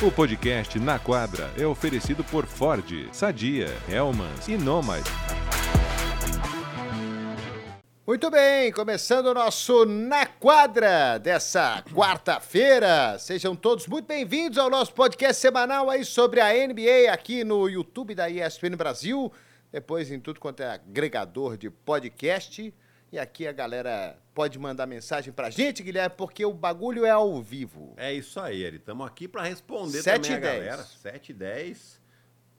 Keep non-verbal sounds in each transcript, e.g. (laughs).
O podcast Na Quadra é oferecido por Ford, Sadia, Hellmans e Nomad. Muito bem, começando o nosso Na Quadra dessa quarta-feira. Sejam todos muito bem-vindos ao nosso podcast semanal aí sobre a NBA aqui no YouTube da ESPN Brasil, depois em tudo quanto é agregador de podcast. E aqui a galera pode mandar mensagem pra gente, Guilherme, porque o bagulho é ao vivo. É isso aí, Eri. Estamos aqui para responder Sete também a e dez. galera. 7 e 10.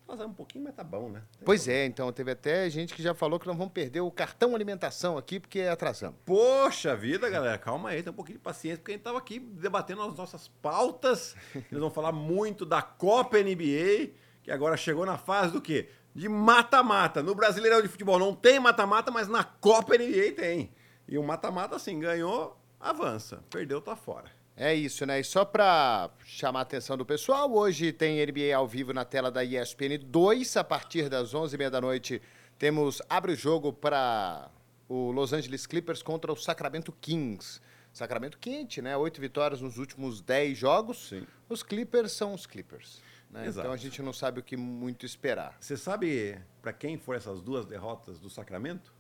Fazer um pouquinho, mas tá bom, né? Tem Pois é, então teve até gente que já falou que nós vamos perder o cartão alimentação aqui porque atrasamos. Poxa vida, galera, calma aí, tem um pouquinho de paciência, porque a gente tava aqui debatendo as nossas pautas. (laughs) Eles vão falar muito da Copa NBA, que agora chegou na fase do quê? De mata-mata. No Brasileirão de Futebol não tem mata-mata, mas na Copa NBA tem. E o mata-mata, assim, ganhou, avança. Perdeu, tá fora. É isso, né? E só para chamar a atenção do pessoal, hoje tem NBA ao vivo na tela da ESPN 2, a partir das 11h30 da noite. Temos abre o jogo para o Los Angeles Clippers contra o Sacramento Kings. Sacramento quente, né? Oito vitórias nos últimos 10 jogos. Sim. Os Clippers são os Clippers. Né? Então a gente não sabe o que muito esperar. Você sabe para quem foram essas duas derrotas do Sacramento?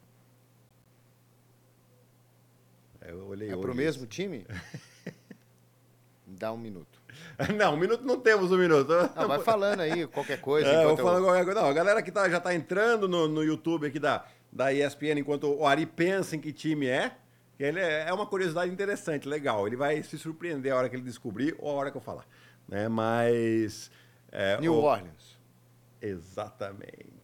É, Eu olhei É pro isso. mesmo time? (laughs) Dá um minuto. Não, um minuto não temos um minuto. Ah, vai falando aí qualquer coisa. É, eu falando qualquer coisa. Não, a galera que tá, já tá entrando no, no YouTube aqui da, da ESPN, enquanto o Ari pensa em que time é, ele é, é uma curiosidade interessante, legal. Ele vai se surpreender a hora que ele descobrir ou a hora que eu falar. Né? Mas. É, New o- Orleans. Exatamente.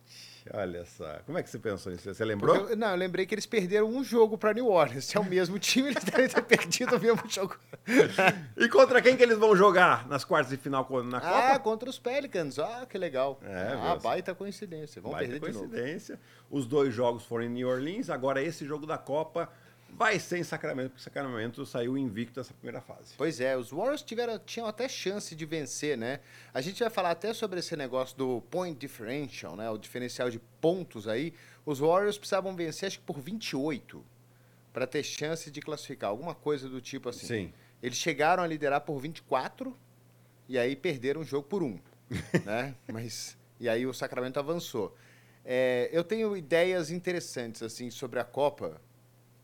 Olha só. Como é que você pensou nisso? Você lembrou? Porque não, eu lembrei que eles perderam um jogo para New Orleans. Se é o mesmo time, eles devem ter (laughs) perdido o mesmo jogo. (laughs) E contra quem que eles vão jogar nas quartas de final na ah, Copa? contra os Pelicans. Ah, que legal. É, ah, viu? baita coincidência. Vamos Baita perder coincidência. Os dois jogos foram em New Orleans. Agora esse jogo da Copa vai ser em Sacramento, porque Sacramento saiu invicto dessa primeira fase. Pois é, os Warriors tiveram, tinham até chance de vencer, né? A gente vai falar até sobre esse negócio do point differential, né? O diferencial de pontos aí. Os Warriors precisavam vencer, acho que por 28, para ter chance de classificar. Alguma coisa do tipo assim. Sim. Eles chegaram a liderar por 24 e aí perderam o jogo por um, (laughs) né? Mas e aí o Sacramento avançou. É, eu tenho ideias interessantes assim sobre a Copa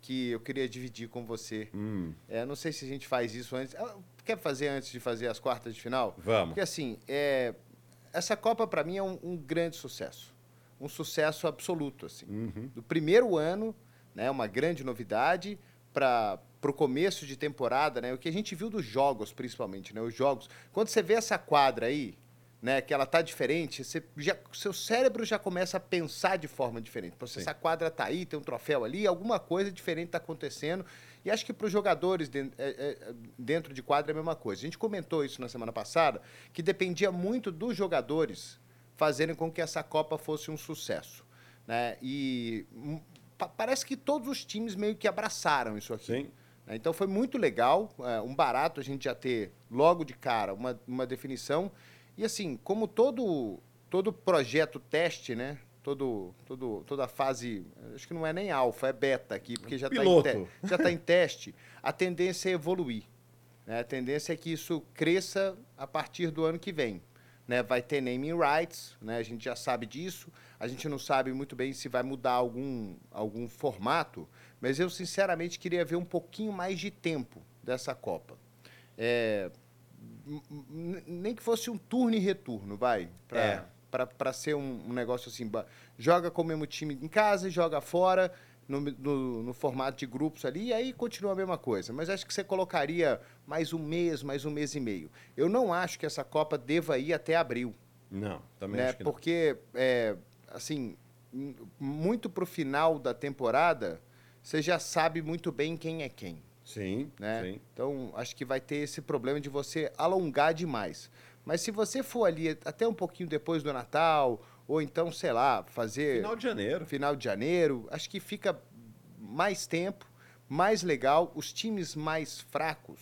que eu queria dividir com você. Hum, É, não sei se a gente faz isso antes. Ah, Quer fazer antes de fazer as quartas de final? vamos. Porque assim, é, essa Copa para mim é um, um grande sucesso, um sucesso absoluto assim. Uhum. Do primeiro ano, né, uma grande novidade para o começo de temporada, né? O que a gente viu dos jogos, principalmente, né? Os jogos. Quando você vê essa quadra aí, né? Que ela tá diferente, você já, seu cérebro já começa a pensar de forma diferente. Sim. essa quadra tá aí, tem um troféu ali, alguma coisa diferente está acontecendo. E acho que para os jogadores den- é- é- dentro de quadra é a mesma coisa. A gente comentou isso na semana passada, que dependia muito dos jogadores fazerem com que essa Copa fosse um sucesso. Né? E hum, pa- parece que todos os times meio que abraçaram isso aqui. Sim. né? Então foi muito legal, é, um barato a gente já ter logo de cara uma, uma definição. E assim, como todo, todo projeto teste, né? Todo, todo, toda fase, acho que não é nem alfa, é beta aqui, porque já está em, te- já tá em teste, a tendência é evoluir. né? A tendência é que isso cresça a partir do ano que vem. né? Vai ter naming rights, né? a gente já sabe disso. A gente não sabe muito bem se vai mudar algum, algum formato, mas eu sinceramente queria ver um pouquinho mais de tempo dessa Copa. É, nem que fosse um turno e retorno, vai, É. para ser um, um negócio assim, joga com o mesmo time em casa e joga fora, no, no, no formato de grupos ali, e aí continua a mesma coisa. Mas acho que você colocaria mais um mês, mais um mês e meio. Eu não acho que essa Copa deva ir até abril Não, também né? acho que não. Porque, é, assim, muito pro final da temporada, você já sabe muito bem quem é quem, Sim, né? sim. Então, acho que vai ter esse problema de você alongar demais. Mas se você for ali até um pouquinho depois do Natal, ou então, sei lá, fazer Final de janeiro. final de janeiro, acho que fica mais tempo, mais legal. Os times mais fracos,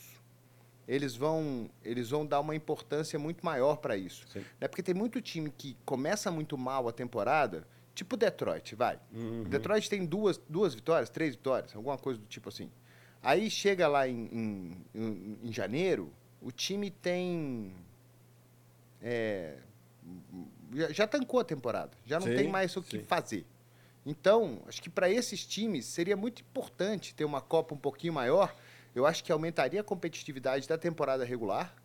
eles vão, eles vão dar uma importância muito maior para isso. Sim. Né? Porque tem muito time que começa muito mal a temporada, tipo Detroit, vai. Uhum. Detroit tem duas, duas vitórias, três vitórias, alguma coisa do tipo assim. Aí chega lá em, em, em- em janeiro, o time tem é, já, já tancou a temporada, já não Sim, tem mais o que sim. fazer. Então, acho que para esses times seria muito importante ter uma Copa um pouquinho maior. Eu acho que aumentaria a competitividade da temporada regular.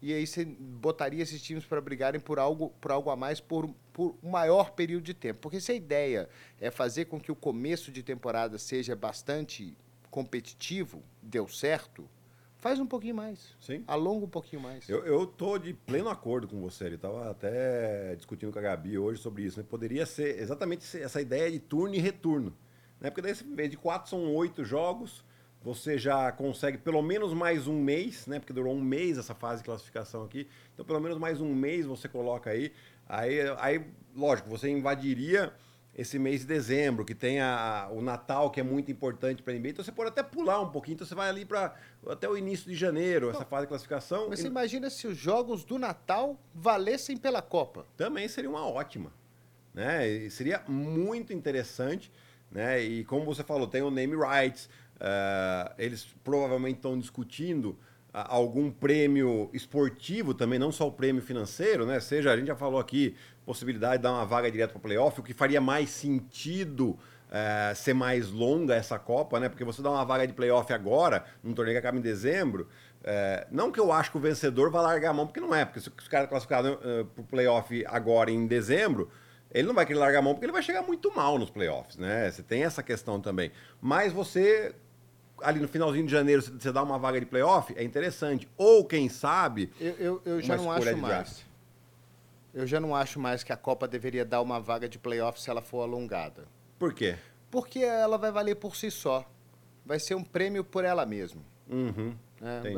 E aí você botaria esses times para brigarem por algo, por algo a mais por, por um maior período de tempo. Porque se a ideia é fazer com que o começo de temporada seja bastante competitivo, deu certo, faz um pouquinho mais. Sim. Alonga um pouquinho mais. Eu, eu tô de pleno acordo com você. Ele estava até discutindo com a Gabi hoje sobre isso. Né? Poderia ser exatamente essa ideia de turno e retorno. Né? Porque daí, em vez de quatro, são oito jogos. Você já consegue pelo menos mais um mês, né? Porque durou um mês essa fase de classificação aqui. Então, pelo menos mais um mês você coloca aí. Aí, aí lógico, você invadiria esse mês de dezembro, que tem a- o Natal, que é muito importante para a NBA. Então, você pode até pular um pouquinho. Então, você vai ali para até o início de janeiro, essa fase de classificação. Mas e- você imagina se os jogos do Natal valessem pela Copa. também seria uma ótima. Né? E seria muito interessante. Né? E como você falou, tem o name rights. eh, eles provavelmente estão discutindo algum prêmio esportivo também, não só o prêmio financeiro, né? Seja, a gente já falou aqui, possibilidade de dar uma vaga direto para o playoff, o que faria mais sentido eh, ser mais longa essa Copa, né? Porque você dá uma vaga de playoff agora, num torneio que acaba em dezembro, eh, não que eu acho que o vencedor vai largar a mão, porque não é, porque se os caras classificaram para o playoff agora em dezembro, ele não vai querer largar a mão porque ele vai chegar muito mal nos playoffs, né? Você tem essa questão também. Mas você, ali no finalzinho de janeiro, você- dá uma vaga de playoff, é interessante. Ou, quem sabe, Eu, eu, eu já não acho mais. draft. Eu já não acho mais que a Copa deveria dar uma vaga de playoff se ela for alongada. por quê? Porque ela vai valer por si só. Vai ser um prêmio por ela mesma. Uhum.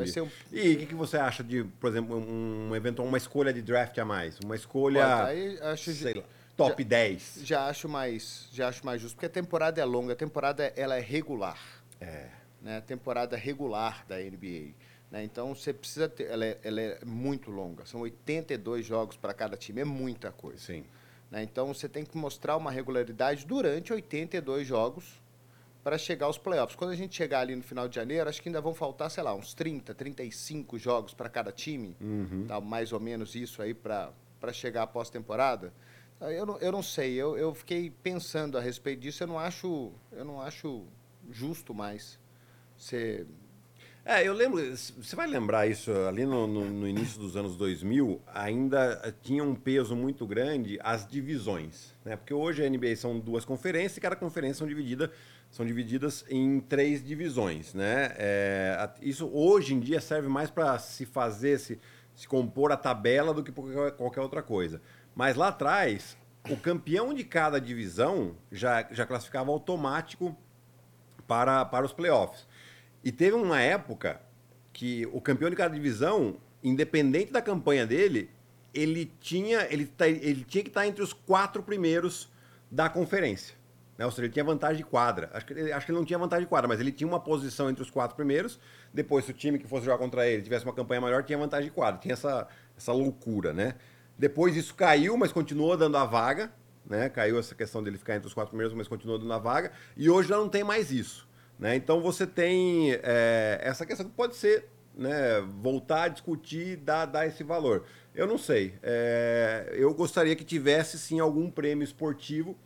ser um... E o que, que você acha de, por exemplo, um, um eventual, uma escolha de draft a mais? Uma escolha, Pô, aí acho- sei lá, top 10. Já acho mais, já acho mais justo, porque a temporada é longa, a temporada ela é regular, É. né? Temporada regular da NBA, né? Então você precisa ter, ela é, ela é muito longa, são 82 jogos para cada time, é muita coisa. Sim. né? Então você tem que mostrar uma regularidade durante 82 jogos para chegar aos playoffs. Quando a gente chegar ali no final de janeiro, acho que ainda vão faltar, sei lá, uns 30, 35 jogos para cada time, Uhum. tá mais ou menos isso aí para chegar à pós-temporada. Ah, Eu não, eu não sei, eu, eu fiquei pensando a respeito disso, eu não acho, eu não acho justo mais. Você É, eu lembro, você vai lembrar isso, ali no, no- no início dos anos 2000, ainda eh, tinha um peso muito grande as divisões, né? Porque hoje a NBA são duas conferências e cada conferência são, dividida, são divididas em três divisões, né? É, isso hoje em dia serve mais para se fazer, se, se compor a tabela do que qualquer outra coisa. Mas lá atrás, o campeão de cada divisão já, já classificava automático para, para os playoffs. E teve uma época que o campeão de cada divisão, independente da campanha dele, ele tinha, ele, tá- ele tinha que estar entre os quatro primeiros da conferência. Né? Ou seja, ele tinha vantagem de quadra. Acho que, ele, acho que ele não tinha vantagem de quadra, mas ele tinha uma posição entre os quatro primeiros. Depois, se o time que fosse jogar contra ele tivesse uma campanha maior, tinha vantagem de quadra. Tinha essa, essa loucura, né? Depois isso caiu, mas continuou dando a vaga. Né? Caiu essa questão dele ficar entre os quatro primeiros, mas continuou dando a vaga. E hoje já não tem mais isso. Né? Então você tem é, essa questão que pode ser né, voltar a discutir, dar, dar esse valor. Eu não sei. É, eu gostaria que tivesse sim algum prêmio esportivo,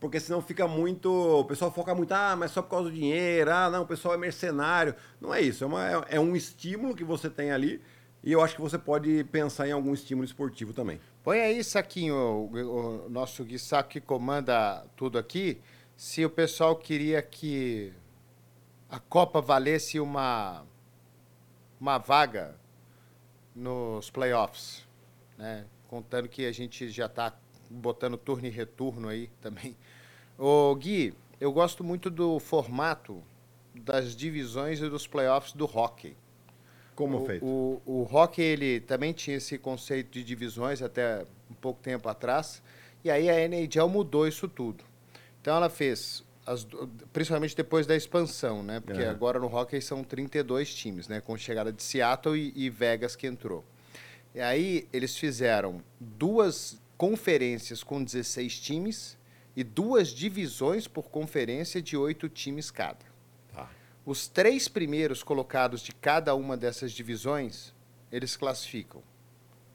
porque senão fica muito. O pessoal foca muito, ah, mas só por causa do dinheiro, ah, não, o pessoal é mercenário. Não é isso, é, uma- é- um estímulo que você tem ali. E eu acho que você pode pensar em algum estímulo esportivo também. Põe aí, Saquinho, o, o nosso Gui Saco que comanda tudo aqui, se o pessoal queria que a Copa valesse uma, uma vaga nos playoffs, né? Contando que a gente já está botando turno e retorno aí também. Ô, Gui, eu gosto muito do formato das divisões e dos playoffs do hockey. Como o, feito? O, o hockey ele também tinha esse conceito de divisões até um pouco tempo atrás, e aí a NHL mudou isso tudo. Então ela fez, as principalmente depois da expansão, né? Porque Aham. agora no hockey são 32 times, né? Com chegada de Seattle e, e Vegas que entrou. E aí eles fizeram duas conferências com 16 times e duas divisões por conferência de oito times cada. Tá. Os três primeiros colocados de cada uma dessas divisões, eles classificam.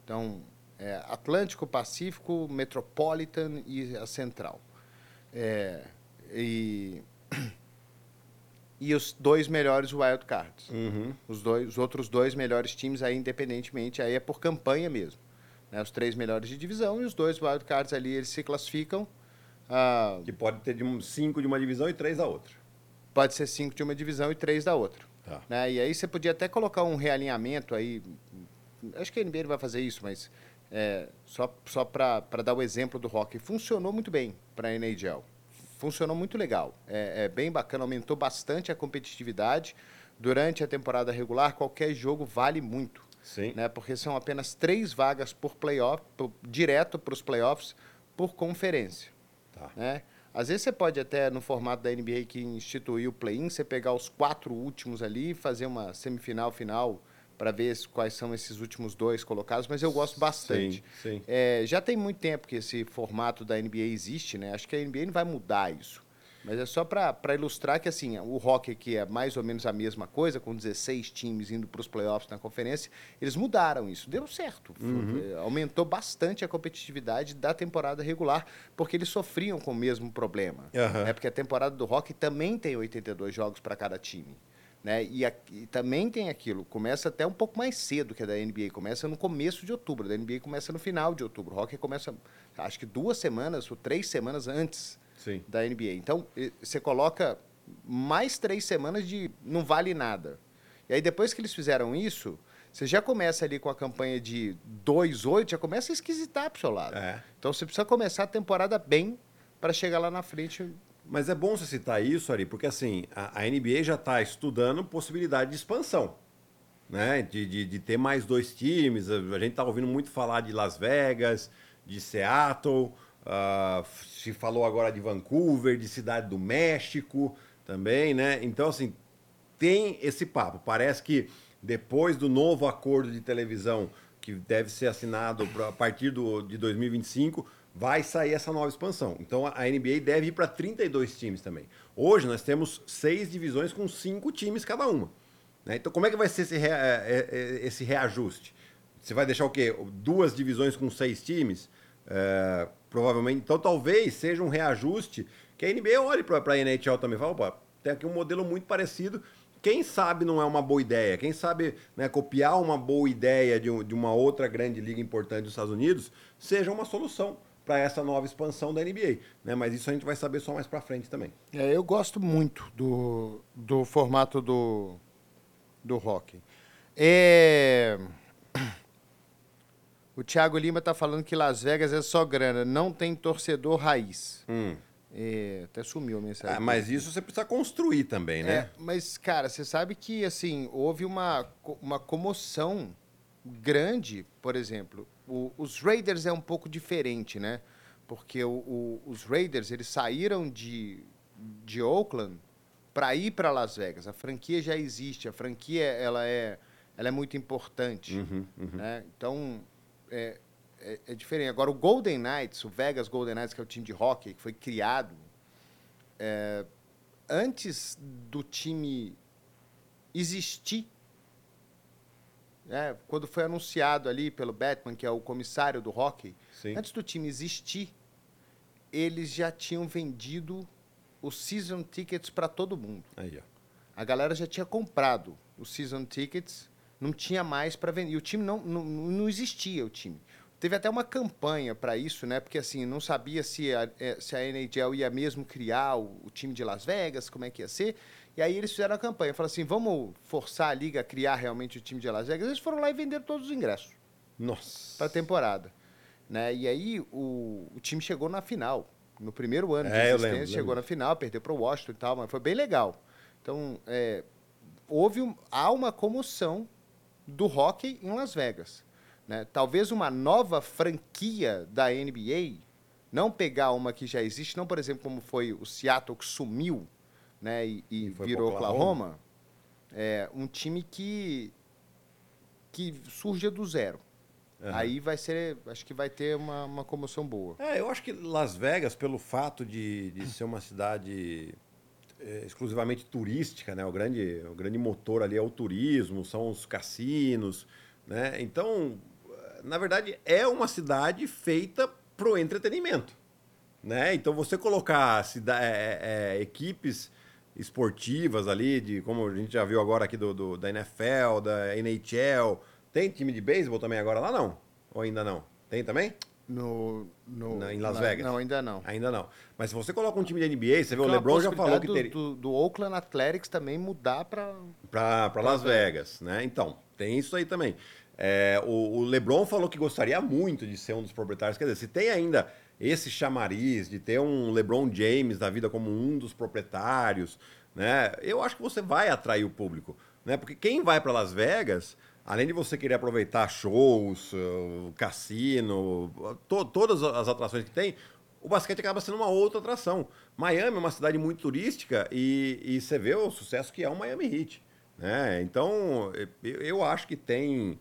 Então, é, Atlântico, Pacífico, Metropolitan e a Central. É, e, e os dois melhores wild cards. Uhum. Os, dois, os outros dois melhores times aí, independentemente, aí é por campanha mesmo. Né? Os três melhores de divisão e os dois wild cards ali, eles se classificam. ah, Que pode ter de um, cinco de uma divisão e três da outra. pode ser cinco de uma divisão e três da outra. Tá. Né? E aí você podia até colocar um realinhamento aí. Acho que a NBA vai fazer isso, mas é, só, só para dar o exemplo do hockey. Funcionou muito bem para a NHL. Funcionou muito legal. É, é bem bacana, aumentou bastante a competitividade. Durante a temporada regular, qualquer jogo vale muito. Sim. Né? Porque são apenas três vagas por playoff, por- direto para os playoffs, por conferência. Tá. Né? Às vezes você pode até, no formato da NBA que instituiu o play-in, você pegar os quatro últimos ali e fazer uma semifinal, final, para ver quais são esses últimos dois colocados, mas eu gosto bastante. Sim, sim. É, já tem muito tempo que esse formato da NBA existe, né? Acho que a NBA não vai mudar isso. Mas é só para ilustrar que, assim, o hockey, que é mais ou menos a mesma coisa, com 16 times indo para os playoffs na conferência, eles mudaram isso. Deu certo. Foi- é, Aumentou bastante a competitividade da temporada regular, porque eles sofriam com o mesmo problema. Aham. É porque a temporada do hockey também tem 82 jogos para cada time. Né? E, e também tem aquilo, começa até um pouco mais cedo que a da NBA, começa no começo de outubro, a da NBA começa no final de outubro, o hockey começa, acho que duas semanas ou três semanas antes Sim. da NBA. Então, você coloca mais três semanas de não vale nada. E aí, depois que eles fizeram isso, você já começa ali com a campanha de 2-8, já começa a esquisitar pro seu lado. É. Então, você precisa começar a temporada bem para chegar lá na frente. Mas é bom você citar isso, Ari, porque assim, a, a NBA já está estudando possibilidade de expansão. Né? De, de, de ter mais dois times. A, gente está ouvindo muito falar de Las Vegas, de Seattle, ah, se falou agora de Vancouver, de Cidade do México também, né? Então, assim, tem esse papo. Parece que depois do novo acordo de televisão que deve ser assinado pra- a partir do, de 2025, vai sair essa nova expansão. Então a NBA deve ir para 32 times também. Hoje nós temos seis divisões com cinco times cada uma. né? Então como é que vai ser esse, rea- é, é, esse reajuste? Você vai deixar o quê? Duas divisões com seis times? É, provavelmente. Então talvez seja um reajuste que a NBA olhe para a NHL também. Fala, opa, tem aqui um modelo muito parecido. Quem sabe não é uma boa ideia? Quem sabe né, copiar uma boa ideia de, um- de uma outra grande liga importante dos Estados Unidos seja uma solução para essa nova expansão da NBA. Né? Mas isso a gente vai saber só mais para frente também. É, eu gosto muito do, do formato do, do hockey. É... (clears throat) O Thiago Lima está falando que Las Vegas é só grana, não tem torcedor raiz. É, até sumiu a mensagem. Ah, mas isso você precisa construir também, né? É, mas, cara, você sabe que, assim, houve uma, uma comoção grande, por exemplo. O- os Raiders é um pouco diferente, né? Porque o- o- os Raiders, eles saíram de, de Oakland para ir para Las Vegas. A franquia já existe, a franquia, ela é, ela é muito importante, Uhum, né? Então, é, é, é diferente. Agora, o Golden Knights, o Vegas Golden Knights, que é o time de hockey, que foi criado é, antes do time existir, né, quando foi anunciado ali pelo Batman, que é o comissário do hockey, Sim. antes do time existir, eles já tinham vendido os season tickets para todo mundo. Aí, ó. A galera já tinha comprado os season tickets, não tinha mais para vender. E o time não, não, não existia, o time. Teve até uma campanha para isso, né? Porque assim, não sabia se a, eh, se a NHL ia mesmo criar o, o time de Las Vegas, como é que ia ser. E aí eles fizeram a campanha, falaram assim, vamos forçar a liga a criar realmente o time de Las Vegas. Eles foram lá e venderam todos os ingressos Nossa. para a temporada. Né? E aí o, o time chegou na final. No primeiro ano de É, eu existência, lembro, chegou lembro. na final, perdeu para o Washington e tal, mas foi bem legal. Então, é, houve um- há uma comoção do hockey em Las Vegas. Né? Talvez uma nova franquia da NBA, não pegar uma que já existe, não, por exemplo, como foi o Seattle que sumiu né? e, e E virou Oklahoma. Oklahoma, é um time que, que surge do zero. Aham. Aí vai ser, acho que vai ter uma, uma comoção boa. É, eu acho que Las Vegas, pelo fato de, de ser uma cidade é, exclusivamente turística, né? O grande, o grande motor ali é o turismo, são os cassinos, né? Então, na verdade, é uma cidade feita pro entretenimento. Né? Então, você colocar cida- é, é, equipes esportivas ali, de como a gente já viu agora aqui do, do- da NFL, da NHL. Tem time de beisebol também agora lá, não? Ou ainda não? Tem também? No, no, Na- em Las Vegas? Não, ainda não. Ainda não. Mas se você coloca um time de NBA, você vê o LeBron já falou que teria. do, do, do Oakland Athletics também mudar para para Las Vegas, né? Então, tem isso aí também. É, o, o LeBron falou que gostaria muito de ser um dos proprietários. Quer dizer, se tem ainda esse chamariz de ter um LeBron James da vida como um dos proprietários, né? Eu acho que você vai atrair o público, né? Porque quem vai para Las Vegas, além de você querer aproveitar shows, uh, cassino, to- todas as atrações que tem, o basquete acaba sendo uma outra atração. Miami é uma cidade muito turística e, e você vê o sucesso que é o Miami Heat. Né? Então, eu, acho que tem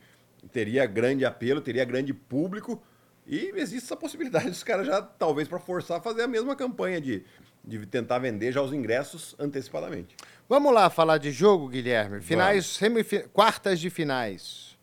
teria grande apelo, teria grande público e existe essa possibilidade dos caras já, talvez, para forçar, fazer a mesma campanha de, de tentar vender já os ingressos antecipadamente. Vamos lá falar de jogo, Guilherme. Finais, quartas de finais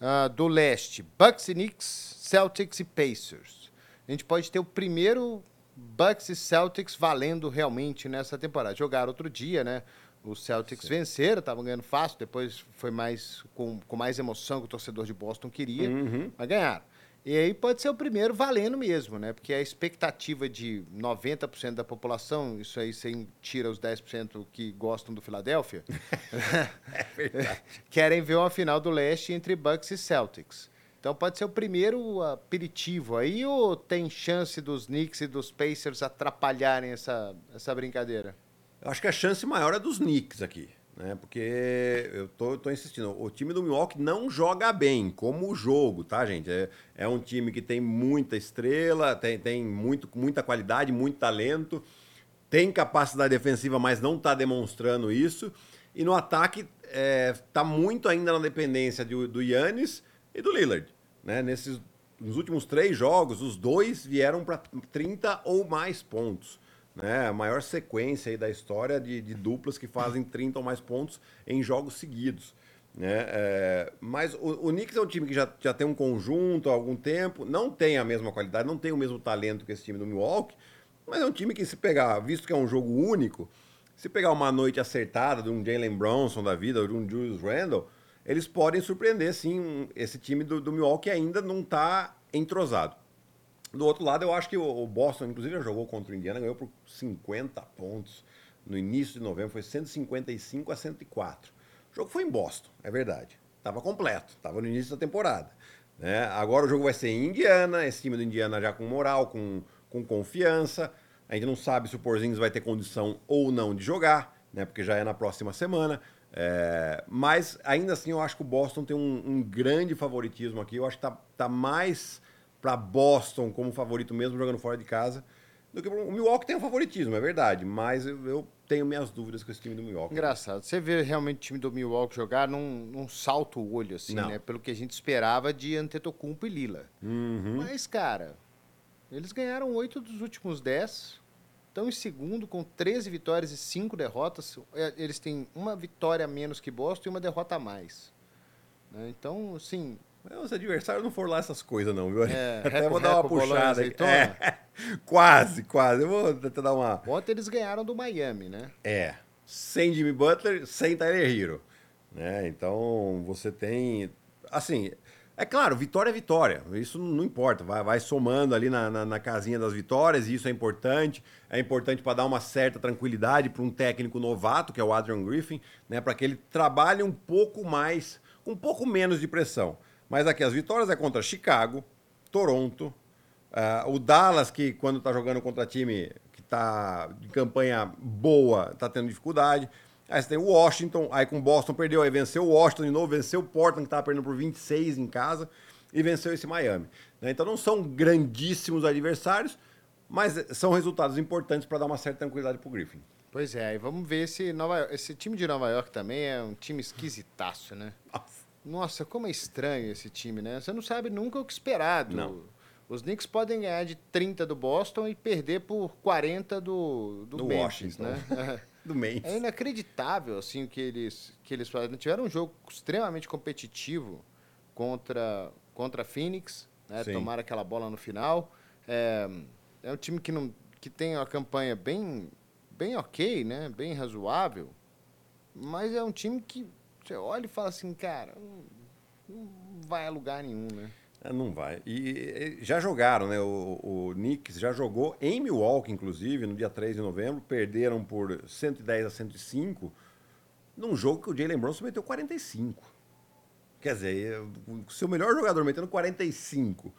ah, do leste. Bucks e Knicks, Celtics e Pacers. A gente pode ter o primeiro Bucks e Celtics valendo realmente nessa temporada. Jogaram outro dia, né? Os Celtics venceram, estavam ganhando fácil, depois foi mais com, com mais emoção que o torcedor de Boston queria, mas ganharam. E aí pode ser o primeiro valendo mesmo, né? Porque a expectativa de 90% da população, isso aí você tira os 10% que gostam do Philadelphia, (laughs) (laughs) querem ver uma final do leste entre Bucks e Celtics. Então pode ser o primeiro aperitivo aí ou tem chance dos Knicks e dos Pacers atrapalharem essa, essa brincadeira? Eu acho que a chance maior é dos Knicks aqui, né? Porque eu tô, tô insistindo, o time do Milwaukee não joga bem como jogo, tá, gente? É, é um time que tem muita estrela, tem, tem muito, muita qualidade, muito talento, tem capacidade defensiva, mas não está demonstrando isso. E no ataque é, tá muito ainda na dependência do, do Yannis e do Lillard, né? Nesses nos últimos três jogos, os dois vieram para 30 ou mais pontos né? A maior sequência da história de, de duplas que fazem 30 ou mais pontos em jogos seguidos. Né? É, mas o, o Knicks é um time que já, já tem um conjunto há algum tempo, não tem a mesma qualidade, não tem o mesmo talento que esse time do Milwaukee, mas é um time que se pegar, visto que é um jogo único, se pegar uma noite acertada de um Jalen Bronson da vida, ou de um Julius Randle, eles podem surpreender sim esse time do, do Milwaukee ainda não está entrosado. Do outro lado, eu acho que o Boston, inclusive, jogou contra o Indiana, ganhou por 50 pontos no início de novembro, foi 155 a 104. O jogo foi em Boston, é verdade. Estava completo, estava no início da temporada. né? Agora o jogo vai ser em Indiana, esse time do Indiana já com moral, com, com confiança. A gente não sabe se o Porzingis vai ter condição ou não de jogar, né? porque já é na próxima semana. É, mas ainda assim eu acho que o Boston tem um, um grande favoritismo aqui. Eu acho que tá, tá mais para Boston como favorito mesmo jogando fora de casa do que o Milwaukee tem um favoritismo, é verdade, mas eu, eu tenho minhas dúvidas com esse time do Milwaukee. Engraçado. Você vê realmente o time do Milwaukee jogar num, num salto o olho, assim, Não. né? Pelo que a gente esperava de Antetokounmpo e Lila. Uhum. Mas, cara, eles ganharam oito dos últimos dez. Estão em segundo com 13 vitórias e 5 derrotas. É, Eles têm uma vitória a menos que Boston e uma derrota a mais. Né? Então, assim, Os adversários não foram lá essas coisas, não, viu? É, (laughs) Até vou dar uma puxada aqui. azeitona. É, (laughs) quase, quase. Eu vou tentar dar uma. ontem eles ganharam do Miami, né? É, sem Jimmy Butler, sem Tyler Hero. Né? Então você tem. Assim, é claro, vitória é vitória. Isso não importa. Vai, vai somando ali na, na, na casinha das vitórias, e isso é importante. É importante para dar uma certa tranquilidade para um técnico novato, que é o Adrian Griffin, né? para que ele trabalhe um pouco mais, com um pouco menos de pressão. Mas aqui as vitórias é contra Chicago, Toronto, ah, o Dallas, que quando tá jogando contra time que tá de campanha boa, tá tendo dificuldade. Aí você tem o Washington, aí com o Boston perdeu, aí venceu o Washington de novo, venceu o Portland, que tava perdendo por 26 em casa, e venceu esse Miami. né? Então não são grandíssimos adversários, mas são resultados importantes para dar uma certa tranquilidade pro Griffin. Pois é, e vamos ver se Nova York- esse time de Nova York também é um time esquisitaço, né? Nossa, como é estranho esse time, né? Você não sabe nunca o que esperar. do- Não. Os Knicks podem ganhar de 30 do Boston e perder por 40 do, do, Do Memphis, Washington. né? (laughs) Do Memphis. É inacreditável assim o que eles que eles fazem. Tiveram um jogo extremamente competitivo contra contra a Phoenix, né? Sim. Tomaram aquela bola no final. É, é um time que, não, que tem uma campanha bem, bem ok, né? Bem razoável. Mas é um time que você olha e fala assim, cara, não, vai a lugar nenhum, né? É, Não vai. E, e já jogaram, né? O, o Knicks já jogou em Milwaukee, inclusive, no dia 3 de novembro. Perderam por 110 a 105, num jogo que o Jalen Bronson meteu 45. Quer dizer, o seu melhor jogador metendo 45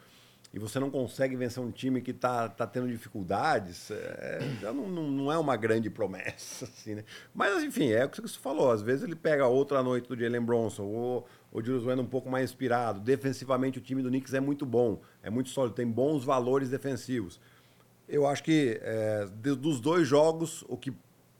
e você não consegue vencer um time que está tá tendo dificuldades, é, já não, não, não é uma grande promessa, (laughs) assim, né? Mas, enfim, é o que você falou. Às vezes ele pega outra noite do Jalen Bronson, ou o Julius Randle um pouco mais inspirado. Defensivamente, o time do Knicks é muito bom, é muito sólido, tem bons valores defensivos. Eu acho que é, dos dois jogos, o que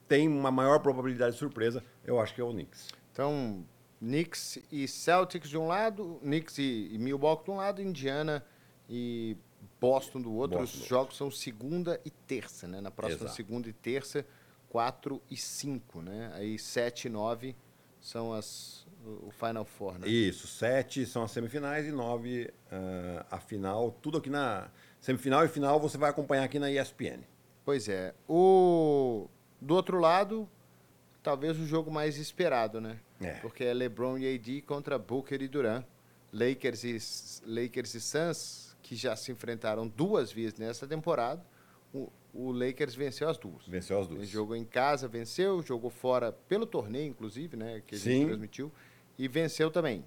tem uma maior probabilidade de surpresa, eu acho que é o Knicks. Então, Knicks e Celtics de um lado, Knicks e, e Milwaukee de um lado, Indiana e Boston do outro. Boston Os jogos são segunda e terça, né? Na próxima Exato. segunda e terça, 4 e 5, né? Aí 7 e 9 são as, o Final Four, né? Isso, sete são as semifinais e nove ah, a final. Tudo aqui na semifinal e final você vai acompanhar aqui na ESPN. Pois é. O do outro lado, talvez o jogo mais esperado, né? É. Porque é LeBron e AD contra Booker e Durant. Lakers e Lakers e Suns, que já se enfrentaram duas vezes nessa temporada. O, o Lakers venceu as duas. Venceu as Ele duas. jogou em casa, venceu, jogou fora pelo torneio, inclusive, né? Que a gente Sim. transmitiu. E venceu também.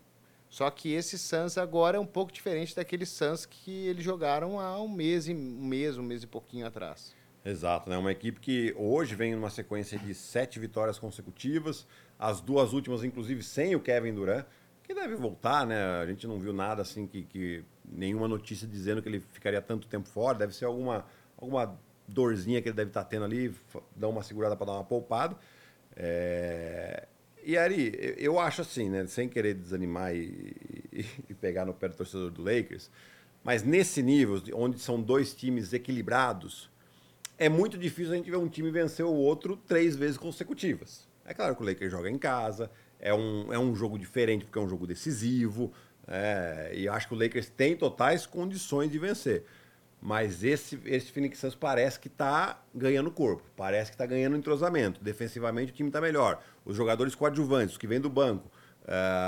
Só que esse Suns agora é um pouco diferente daqueles Suns que eles jogaram há um mês, e- um mês, um mês e pouquinho atrás. Exato, né? Uma equipe que hoje vem numa sequência de sete vitórias consecutivas, as duas últimas, inclusive, sem o Kevin Durant, que deve voltar, né? A gente não viu nada assim que, que nenhuma notícia dizendo que ele ficaria tanto tempo fora. Deve ser alguma, alguma dorzinha que ele deve estar tendo ali, dar uma segurada para dar uma poupada. É, E Ari, eu- eu acho assim, né? Sem querer desanimar e, e- e pegar no pé do torcedor do Lakers, mas nesse nível, onde são dois times equilibrados, é muito difícil a gente ver um time vencer o outro três vezes consecutivas. É claro que o Lakers joga em casa, é um, é um jogo diferente porque é um jogo decisivo, é, e eu acho que o Lakers tem totais condições de vencer. Mas esse, esse Phoenix Suns parece que está ganhando corpo, parece que está ganhando entrosamento. Defensivamente o time está melhor. Os jogadores coadjuvantes, que vêm do banco,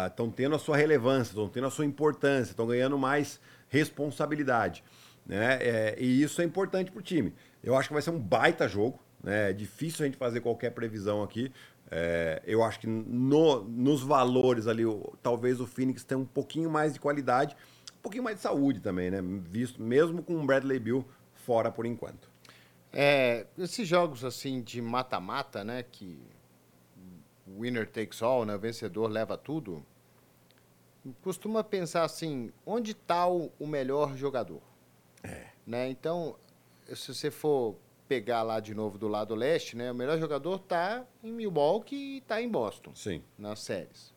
estão tendo a sua relevância, estão tendo a sua importância, estão ganhando mais responsabilidade. Né? É, e isso é importante para o time. Eu acho que vai ser um baita jogo. Né? É difícil a gente fazer qualquer previsão aqui. É, eu acho que no- nos valores ali, o- talvez o Phoenix tenha um pouquinho mais de qualidade, um pouquinho mais de saúde também, né? Visto, mesmo com o Bradley Bill fora por enquanto. É, esses jogos assim de mata-mata, né, que winner takes all, né, o vencedor leva tudo, costuma pensar assim, onde está o, o melhor jogador? É. Né? Então, se você for pegar lá de novo do lado leste, né, o melhor jogador está em Milwaukee e está em Boston, Sim. nas séries.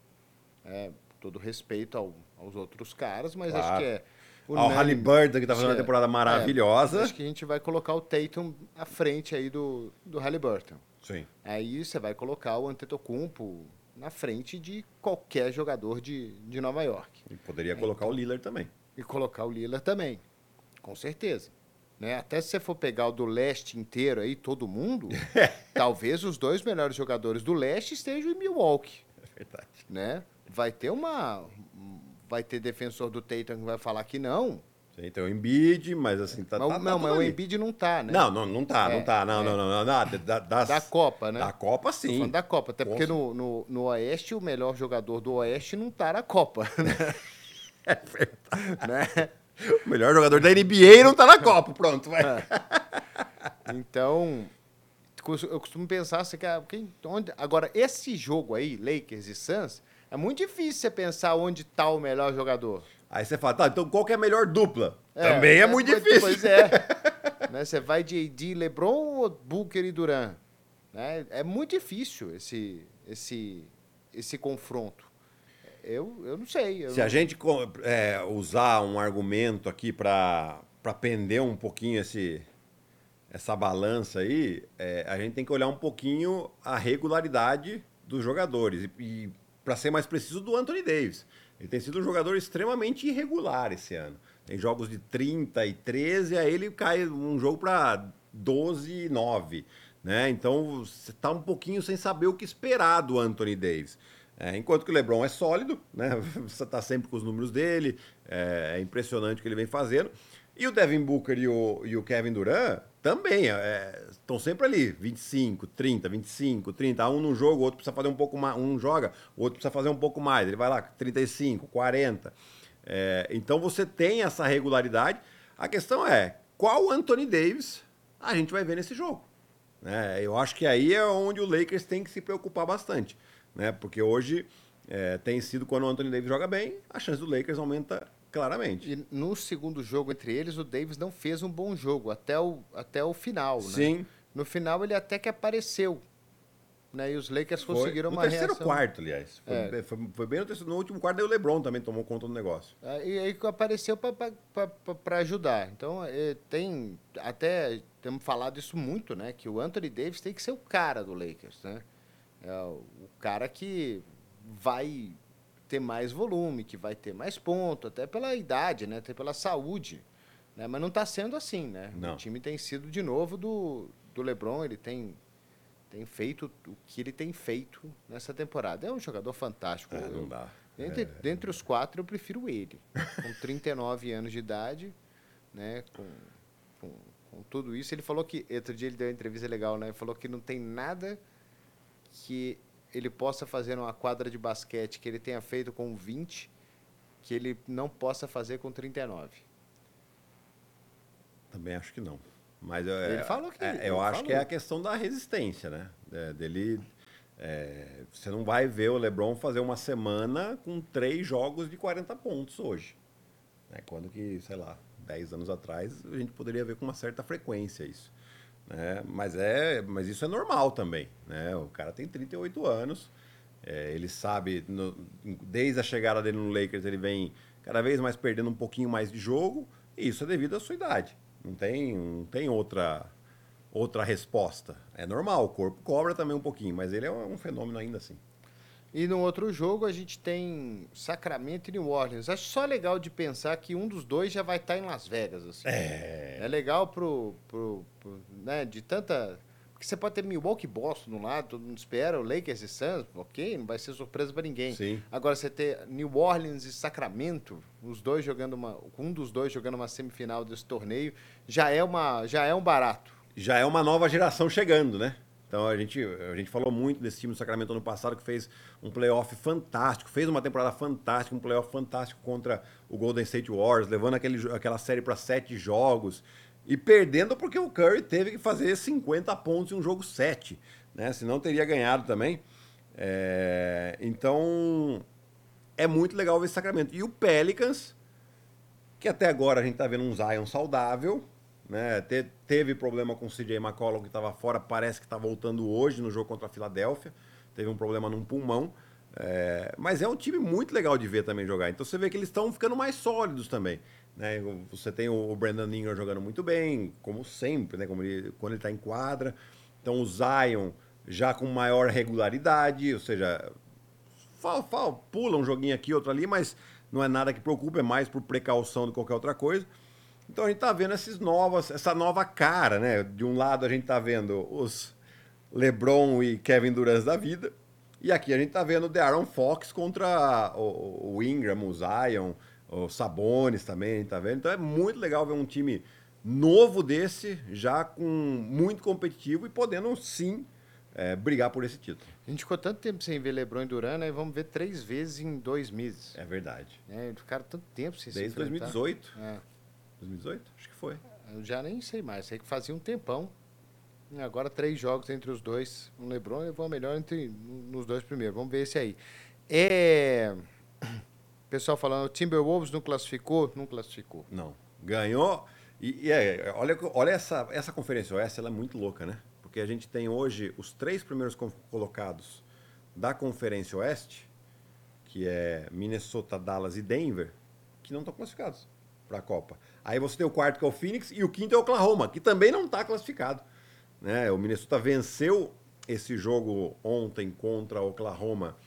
É, todo respeito ao- aos outros caras, mas Claro. acho que é Ao unânime. Halliburton, que tá fazendo uma É, temporada maravilhosa. Acho que a gente vai colocar o Tatum à frente aí do, do Halliburton. Sim. Aí você vai colocar o Antetokounmpo na frente de qualquer jogador de, de Nova York. E poderia colocar o Lillard também. E colocar o Lillard também, com certeza. Né? Até se você for pegar o do leste inteiro aí, todo mundo, (laughs) talvez os dois melhores jogadores do leste estejam em Milwaukee. É verdade. Né? Vai ter uma... Vai ter defensor do Tatum que vai falar que não. Sim, tem o Embiid, mas assim, tá. mas, tá- tá não, tudo mas o ali. Embiid não tá, né? Não, não, não tá, É, não tá. Não, é. não, não, não. não, da, das- Da Copa, né? Da Copa, sim. da Copa, até porque no, no, no Oeste o melhor jogador do Oeste não tá na Copa. (laughs) (laughs) É verdade. né? O melhor jogador da NBA não tá na Copa. Pronto, vai. É. Então, eu costumo pensar assim, cara, quem- onde, agora esse jogo aí, Lakers e Suns, é muito difícil você pensar onde tá o melhor jogador. Aí você fala, tá, então qual que é a melhor dupla? É, Também é, muito pois- difícil. Pois é. (laughs) né? Você vai de AD, LeBron ou Booker e Durant? Né? É muito difícil esse, esse, esse confronto. Eu, eu não sei. eu Se a não- gente co- é, usar um argumento aqui para pender um pouquinho esse, essa balança aí, é, a gente tem que olhar um pouquinho a regularidade dos jogadores. E, para ser mais preciso, do Anthony Davis. Ele tem sido um jogador extremamente irregular esse ano. Tem jogos de 30 e 13, aí ele cai um jogo para 12 e 9. Né? Então você está um pouquinho sem saber o que esperar do Anthony Davis. É, enquanto que o LeBron é sólido, né? (laughs) você está sempre com os números dele, é, é, impressionante o que ele vem fazendo. E o Devin Booker e o, e o Kevin Durant também estão é, sempre ali, 25, 30, 25, 30. Um no jogo, o outro precisa fazer um pouco mais, um joga, o outro precisa fazer um pouco mais. Ele vai lá, 35, 40. É, então você tem essa regularidade. A questão é, qual Anthony Davis a gente vai ver nesse jogo? É, eu acho que aí é onde o Lakers tem que se preocupar bastante. Né? Porque hoje é, tem sido quando o Anthony Davis joga bem, a chance do Lakers aumenta claramente. E no segundo jogo entre eles, o Davis não fez um bom jogo até o, até o final. Né? Sim. No final ele até que apareceu. Né? E os Lakers conseguiram foi, uma reação. No terceiro quarto, aliás. Foi, é. foi, foi, bem no, terceiro, no último quarto, aí o LeBron também tomou conta do negócio. É, e aí apareceu para ajudar. Então, é, tem... Até temos falado isso muito, né? Que o Anthony Davis tem que ser o cara do Lakers, né? É o cara que vai ter mais volume, que vai ter mais ponto, até pela idade, né? Até pela saúde. Né? Mas não está sendo assim, né? Não. O time tem sido de novo do, do LeBron, ele tem, tem feito o que ele tem feito nessa temporada. É um jogador fantástico. É, não dá. Dentre, é... dentre os quatro, eu prefiro ele. Com 39 anos de idade, né? Com, com, com tudo isso. Ele falou que. Outro dia ele deu uma entrevista legal, né? Ele falou que não tem nada que ele possa fazer numa quadra de basquete que ele tenha feito com 20, que ele não possa fazer com 39. Também acho que não. Mas eu, ele falou que. É, eu acho falou. que é a questão da resistência, né? É, dele. É, você não vai ver o LeBron fazer uma semana com três jogos de 40 pontos hoje. Né? Quando que, sei lá, 10 anos atrás, a gente poderia ver com uma certa frequência isso. Né? Mas, é, mas isso é normal também. Né? O cara tem 38 anos, é, ele sabe, no, desde a chegada dele no Lakers, ele vem cada vez mais perdendo um pouquinho mais de jogo, e isso é devido à sua idade. Não tem, não tem outra, outra resposta. É normal, o corpo cobra também um pouquinho, mas ele é um fenômeno ainda assim. E no outro jogo a gente tem Sacramento e New Orleans. Acho só legal de pensar que um dos dois já vai estar em Las Vegas. Assim. É. É legal pro, pro, pro, né, de tanta... Porque você pode ter Milwaukee e Boston no lado, todo mundo espera, o Lakers e Suns, ok, não vai ser surpresa para ninguém. Sim. Agora você ter New Orleans e Sacramento, os dois jogando uma, um dos dois jogando uma semifinal desse torneio, já é uma, já é um barato. Já é uma nova geração chegando, né? Então a gente, a gente falou muito desse time do Sacramento ano passado que fez um playoff fantástico, fez uma temporada fantástica, um playoff fantástico contra o Golden State Warriors, levando aquele, aquela série para sete jogos e perdendo porque o Curry teve que fazer 50 pontos em um jogo 7, né? Senão teria ganhado também. É... Então é muito legal ver esse Sacramento. E o Pelicans, que até agora a gente está vendo um Zion saudável, né? Te, teve problema com o CJ McCollum, que estava fora, parece que está voltando hoje no jogo contra a Filadélfia. Teve um problema num pulmão. É, mas é um time muito legal de ver também jogar. Então você vê que eles estão ficando mais sólidos também. Né? Você tem o Brandon Ingram jogando muito bem, como sempre, né? como ele, quando ele está em quadra. Então o Zion já com maior regularidade, ou seja, fala, fala, pula um joguinho aqui, outro ali, mas não é nada que preocupe, é mais por precaução do que qualquer outra coisa. Então a gente está vendo esses novas, essa nova cara, né? De um lado a gente está vendo os LeBron e Kevin Durant da vida, e aqui a gente está vendo o De'Aaron Fox contra o, o, Ingram, o Zion, o Sabonis também, a gente tá vendo. Então é muito legal ver um time novo desse, já com muito competitivo e podendo sim é, brigar por esse título. A gente ficou tanto tempo sem ver LeBron e Durant, né? Vamos ver três vezes em dois meses. É verdade. É, ficaram tanto tempo sem Desde se Desde 2018. É. 2018? Acho que foi. Eu já nem sei mais, sei que fazia um tempão. Agora três jogos entre os dois. O LeBron levou a melhor entre, nos dois primeiros. Vamos ver esse aí. É... (coughs) Pessoal falando, o Timberwolves não classificou? Não classificou. Não. Ganhou. E, e é, olha, olha essa, essa conferência oeste, ela é muito louca, né? Porque a gente tem hoje os três primeiros colocados da Conferência Oeste, que é Minnesota, Dallas e Denver, que não estão classificados para a Copa. Aí você tem o quarto que é o Phoenix e o quinto é o Oklahoma, que também não está classificado. Né? O Minnesota venceu esse jogo ontem contra o Oklahoma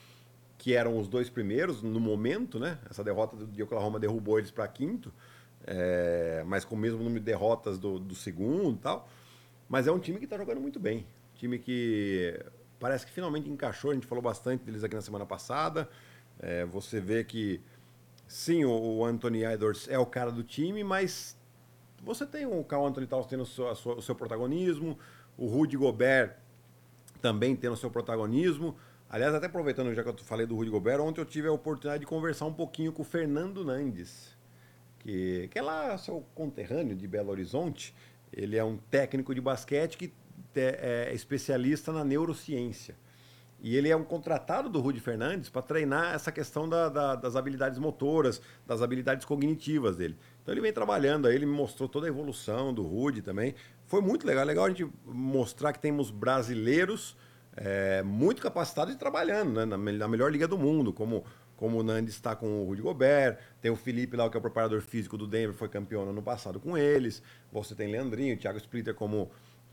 que eram os dois primeiros no momento, né? Essa derrota de Oklahoma derrubou eles para quinto, é, mas com o mesmo número de derrotas do, do segundo e tal. Mas é um time que está jogando muito bem. Time que parece que finalmente encaixou. A gente falou bastante deles aqui na semana passada. É, você vê que, sim, o, Anthony Edwards é o cara do time, mas você tem o Carl Anthony Towns tendo o seu, o seu protagonismo, o Rudy Gobert também tendo o seu protagonismo. Aliás, até aproveitando já que eu falei do Rudy Gobert, ontem eu tive a oportunidade de conversar um pouquinho com o Fernando Nandes, que, que é lá seu conterrâneo de Belo Horizonte. Ele é um técnico de basquete que é, é especialista na neurociência. E ele é um contratado do Rudy Fernandes para treinar essa questão da, da, das habilidades motoras, das habilidades cognitivas dele. Então ele vem trabalhando aí, ele me mostrou toda a evolução do Rudy também. Foi muito legal, legal a gente mostrar que temos brasileiros é, muito capacitados e trabalhando né, na, na, melhor liga do mundo, como, como o Nandi está com o Rudy Gobert, tem o Felipe lá, que é o preparador físico do Denver, foi campeão no ano passado com eles. Você tem Leandrinho, Thiago Splitter como,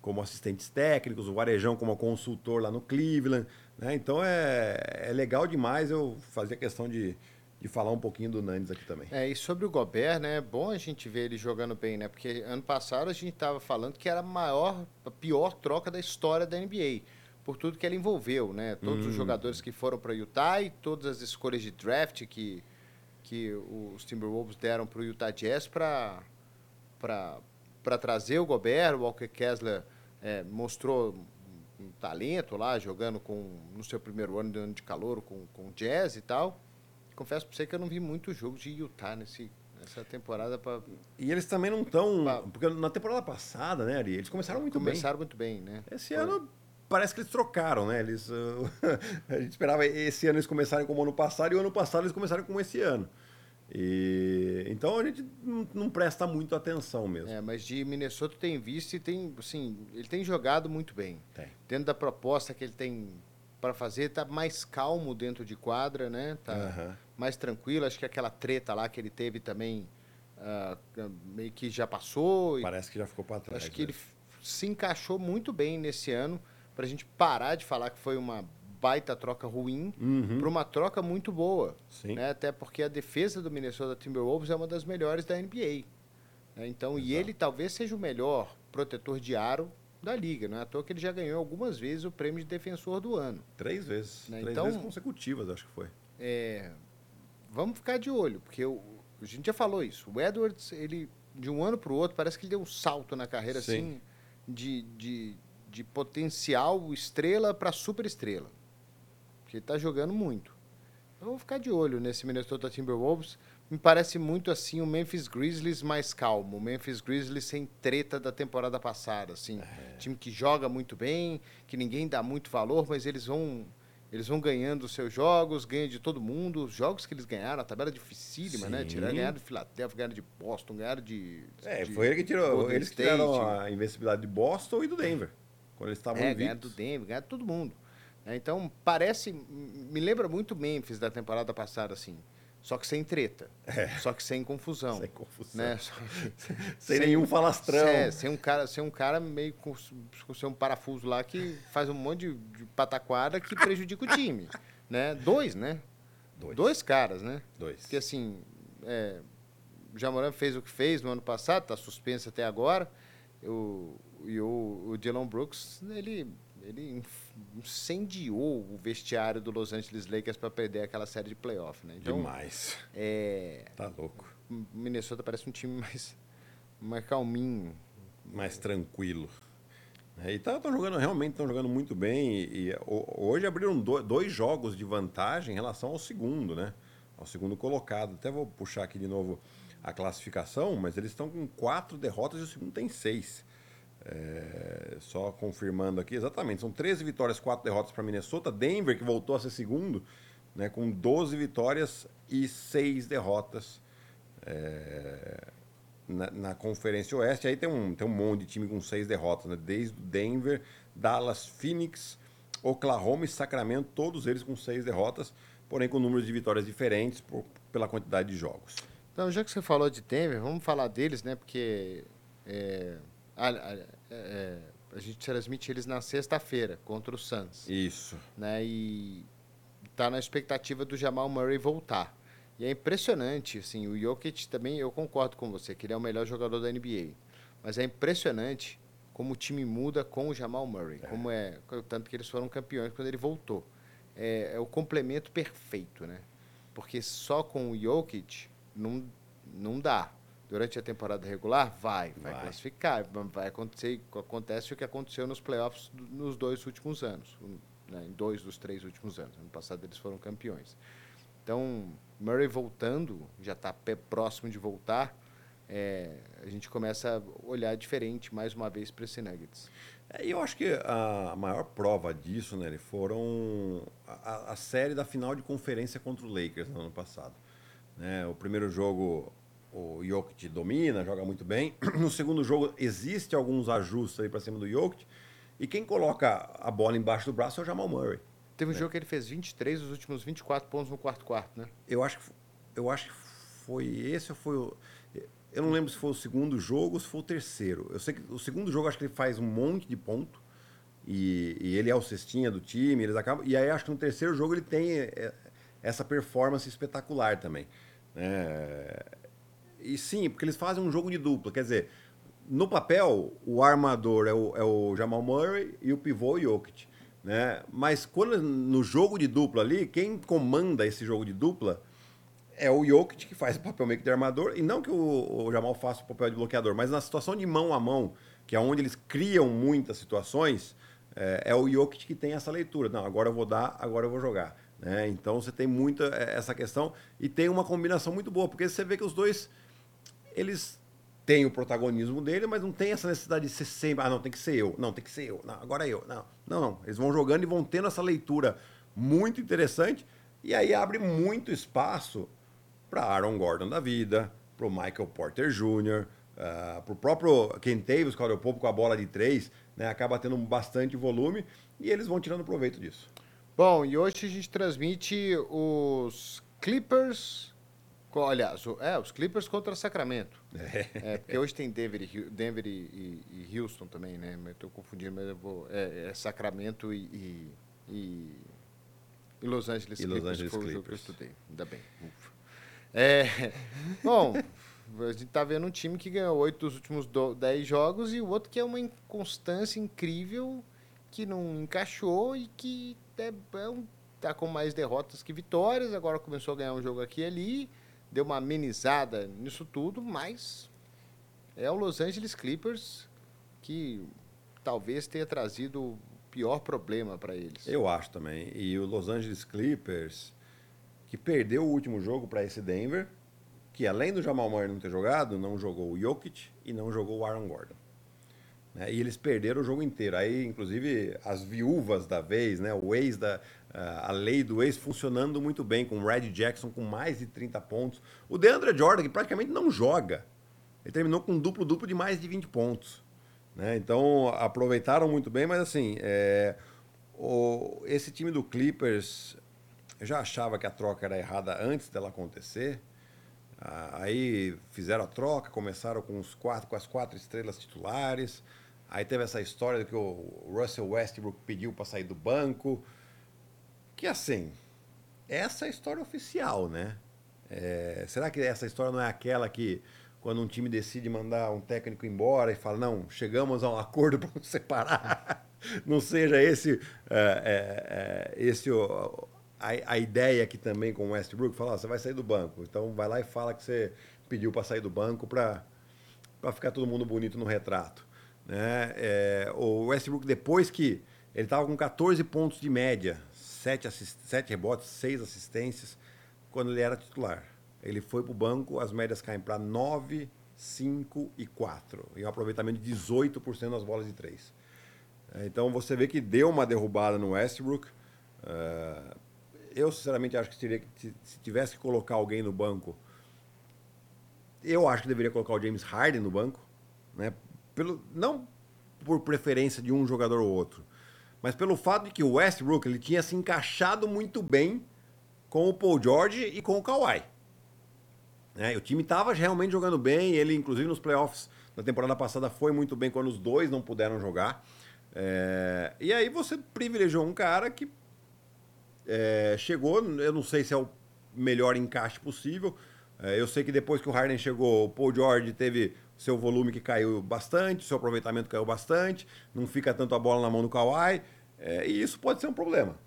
como assistentes técnicos, o Varejão como consultor lá no Cleveland. Né? Então é, é legal demais eu fazer a questão de de falar um pouquinho do Nandes aqui também. É, e sobre o Gobert, né? É bom a gente ver ele jogando bem, né? Porque ano passado a gente estava falando que era a maior, a pior troca da história da NBA. Por tudo que ela envolveu, né? Todos hum. os jogadores que foram para o Utah e todas as escolhas de draft que, que os Timberwolves deram para o Utah Jazz para trazer o Gobert. O Walker Kessler é, mostrou um talento lá, jogando com, no seu primeiro ano de, ano de calor com, com jazz e tal confesso para você que eu não vi muito jogo de Utah nesse, nessa temporada. Pra... E eles também não estão. Porque na temporada passada, né, Ari, eles começaram muito começaram bem. Começaram muito bem, né? Esse Foi. ano parece que eles trocaram, né? Eles, uh, (laughs) a gente esperava esse ano eles começarem como ano passado e o ano passado eles começaram como esse ano. E, então a gente não, não, presta muito atenção mesmo. É, mas de Minnesota tem visto e tem, assim, ele tem jogado muito bem. Tem. Dentro da proposta que ele tem para fazer, tá mais calmo dentro de quadra, né? Tá, uhum mais tranquilo. Acho que aquela treta lá que ele teve também uh, meio que já passou. Parece que já ficou para trás. Acho que né? ele se encaixou muito bem nesse ano para a gente parar de falar que foi uma baita troca ruim uhum. para uma troca muito boa. Sim. Né? Até porque a defesa do Minnesota Timberwolves é uma das melhores da NBA. Né? Então, Exato. e ele talvez seja o melhor protetor de aro da liga. Não é à toa que ele já ganhou algumas vezes o prêmio de defensor do ano. Três vezes. Né? Três então, vezes consecutivas, acho que foi. É, vamos ficar de olho, porque o, a gente já falou isso. O Edwards, ele, de um ano para o outro, parece que ele deu um salto na carreira, Sim. assim, de, de, de potencial estrela para super estrela. Porque ele está jogando muito. Então, vamos ficar de olho nesse Minnesota Timberwolves. Me parece muito assim o Memphis Grizzlies mais calmo. O Memphis Grizzlies sem treta da temporada passada, assim. É. Time que joga muito bem, que ninguém dá muito valor, mas eles vão eles vão ganhando os seus jogos, ganham de todo mundo. Os jogos que eles ganharam, a tabela é dificílima, né? Tiraram, ganharam de Filadélfia, ganharam de Boston, ganharam de. É, de foi ele que tirou. Eles State. tiraram a invencibilidade de Boston e do Denver. Quando eles estavam é, invictos. ganharam do Denver, ganharam de todo mundo. Né? Então, parece. Me lembra muito Memphis da temporada passada, assim. Só que sem treta. É. Só que sem confusão. Sem confusão. Né? sem, (laughs) sem, nenhum falastrão. É, sem um cara, sem um cara meio com, com sem um parafuso lá que faz um monte de, de pataquada que prejudica o time. (laughs) né? Dois, né? Dois. Dois caras, né? Dois. Porque assim, é, o Jamoran fez o que fez no ano passado, está suspenso até agora. Eu, e o, o Dylan Brooks, ele ele incendiou o vestiário do Los Angeles Lakers para perder aquela série de playoff, né? Então, Demais. É, tá louco. Minnesota parece um time mais, mais calminho. Mais tranquilo. É, e tá, jogando, realmente estão jogando muito bem. E, e, hoje abriram do, dois jogos de vantagem em relação ao segundo, né? Ao segundo colocado. Até vou puxar aqui de novo a classificação, mas eles estão com quatro derrotas e o segundo tem seis. É, só confirmando aqui, exatamente, são 13 vitórias, 4 derrotas para Minnesota. Denver, que voltou a ser segundo, né, com 12 vitórias e 6 derrotas é, na, na, Conferência Oeste. Aí tem um, tem um monte de time com 6 derrotas, né, desde Denver, Dallas, Phoenix, Oklahoma e Sacramento, todos eles com 6 derrotas, porém com números de vitórias diferentes por, pela quantidade de jogos. Então, já que você falou de Denver, vamos falar deles, né? Porque é, a, a, é, a gente transmite eles na sexta-feira contra o Suns. Isso. Né? E tá na expectativa do Jamal Murray voltar. E é impressionante, assim, o Jokic também, eu concordo com você, que ele é o melhor jogador da NBA. Mas é impressionante como o time muda com o Jamal Murray. É. Como é, tanto que eles foram campeões quando ele voltou. É, é, o complemento perfeito, né? Porque só com o Jokic não, não dá. Durante a temporada regular, vai, vai, vai. classificar, vai acontecer, acontece o que aconteceu nos playoffs nos dois últimos anos, né? em dois dos três últimos anos. Ano passado eles foram campeões. Então, Murray voltando, já está próximo de voltar, é, a gente começa a olhar diferente mais uma vez para esse Nuggets. É, eu acho que a maior prova disso, né, foram a, a, série da final de conferência contra o Lakers no ano passado. Né, o primeiro jogo o Jokic domina, joga muito bem. (clears throat) No segundo jogo existe alguns ajustes aí para cima do Jokic e quem coloca a bola embaixo do braço é o Jamal Murray. Teve um né? jogo que ele fez 23 dos últimos 24 pontos no quarto quarto, né? Eu acho que eu acho que foi esse ou foi o eu não lembro se foi o segundo jogo ou se foi o terceiro. Eu sei que o segundo jogo acho que ele faz um monte de ponto. E, e ele é o cestinha do time, eles acabam. E aí acho que no terceiro jogo ele tem é, essa performance espetacular também. É, sim, porque eles fazem um jogo de dupla. Quer dizer, no papel, o armador é o, é o Jamal Murray e o pivô o Jokic. Né? Mas quando no jogo de dupla ali, quem comanda esse jogo de dupla é o Jokic que faz o papel meio que de armador, e não que o, o Jamal faça o papel de bloqueador, mas na situação de mão a mão, que é onde eles criam muitas situações, é, é o Jokic que tem essa leitura. Não, agora eu vou dar, agora eu vou jogar. Né? Então você tem muita é, essa questão e tem uma combinação muito boa, porque você vê que os dois eles têm o protagonismo dele, mas não tem essa necessidade de ser sempre, ah, não, tem que ser eu, não, tem que ser eu, não, agora é eu. Não, não, não. Eles vão jogando e vão tendo essa leitura muito interessante e aí abre muito espaço para Aaron Gordon da vida, para o Michael Porter Jr., uh, para o próprio Ken Davis, que olha pouco com a bola de três, né, acaba tendo bastante volume e eles vão tirando proveito disso. Bom, e hoje a gente transmite os Clippers. Aliás, é, os Clippers contra Sacramento. É, é porque hoje tem Denver, e, Denver e, e Houston também, né? Estou confundindo, mas eu vou. É, é Sacramento e, e, e, Los Angeles e Clippers. Los Angeles foi Clippers. o jogo que eu estudei. Ainda bem. Ufa. É, (laughs) bom, a gente tá vendo um time que ganhou oito dos últimos dez jogos e o outro que é uma inconstância incrível que não encaixou e que é, é um, tá com mais derrotas que vitórias. Agora começou a ganhar um jogo aqui e ali, deu uma amenizada nisso tudo, mas é o Los Angeles Clippers que talvez tenha trazido o pior problema para eles. Eu acho também. E o Los Angeles Clippers que perdeu o último jogo para esse Denver, que além do Jamal Murray não ter jogado, não jogou o Jokic e não jogou o Aaron Gordon. Né? E eles perderam o jogo inteiro. Aí, inclusive, as viúvas da vez, né? o ex da, a lei do ex funcionando muito bem, com o Red Jackson com mais de 30 pontos. O DeAndre Jordan, que praticamente não joga. Ele terminou com um duplo-duplo de mais de 20 pontos. Né? Então, aproveitaram muito bem, mas assim, é, o, esse time do Clippers eu já achava que a troca era errada antes dela acontecer. Ah, aí fizeram a troca, começaram com, os quatro, com as quatro estrelas titulares. Aí teve essa história que o Russell Westbrook pediu para sair do banco. Que assim, essa é a história oficial, né? É, será que essa história não é aquela que quando um time decide mandar um técnico embora e fala, não, chegamos a um acordo (laughs) para nos separar? não seja esse, é, é, é esse a, a ideia aqui também com o Westbrook, falar, você vai sair do banco. Então vai lá e fala que você pediu para sair do banco para ficar todo mundo bonito no retrato. Né? É, o Westbrook, depois que ele estava com 14 pontos de média, 7, assist, 7 rebotes, 6 assistências, quando ele era titular. Ele foi para o banco, as médias caem para 9, 5 e 4. E um aproveitamento de 18% nas bolas de 3. É, então você vê que deu uma derrubada no Westbrook. Uh, eu sinceramente acho que se tivesse que colocar alguém no banco, eu acho que deveria colocar o James Harden no banco, né? Pelo, não por preferência de um jogador ou outro, mas pelo fato de que o Westbrook ele tinha se encaixado muito bem com o Paul George e com o Kawhi. Né? O time estava realmente jogando bem, ele inclusive nos playoffs da temporada passada foi muito bem quando os dois não puderam jogar. É... E aí você privilegiou um cara que é, chegou, eu não sei se é o melhor encaixe possível. É, eu sei que depois que o Harden chegou, o Paul George teve seu volume que caiu bastante, seu aproveitamento caiu bastante, não fica tanto a bola na mão do Kawhi, é, e isso pode ser um problema.